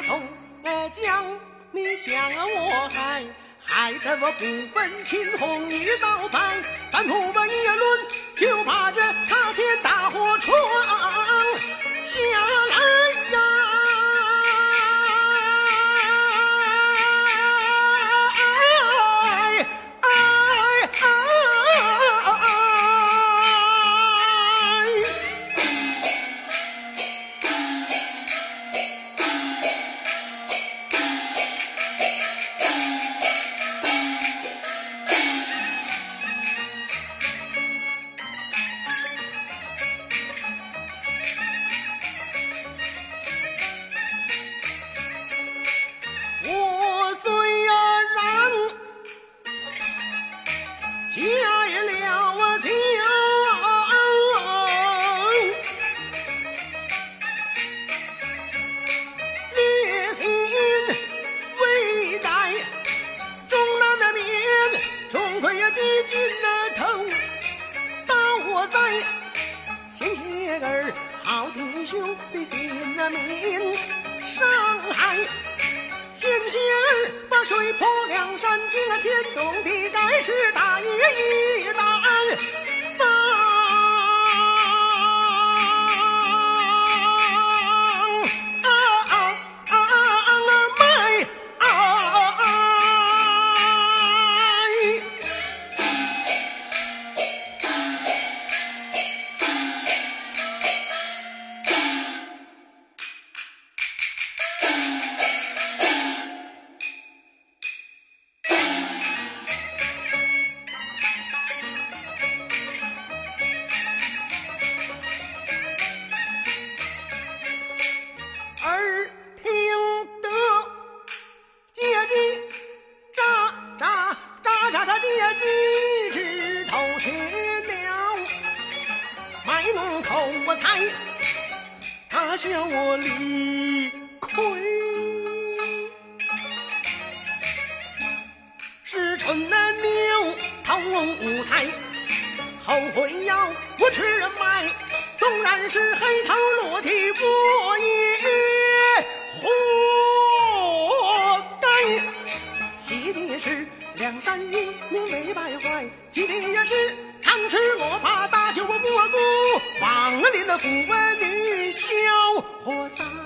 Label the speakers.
Speaker 1: 家送将，你将我害，害得我不分青红与皂白，但不问一论，就把这塌天大火闯下来呀！弟兄的性命伤害。险些儿把水泼梁山，惊了天动地，该是大义头我猜，他笑我理亏。是春的牛逃舞台，后悔要我吃人脉，纵然是黑头落地，我也怕大酒我蘑菇，王林的富女小伙三。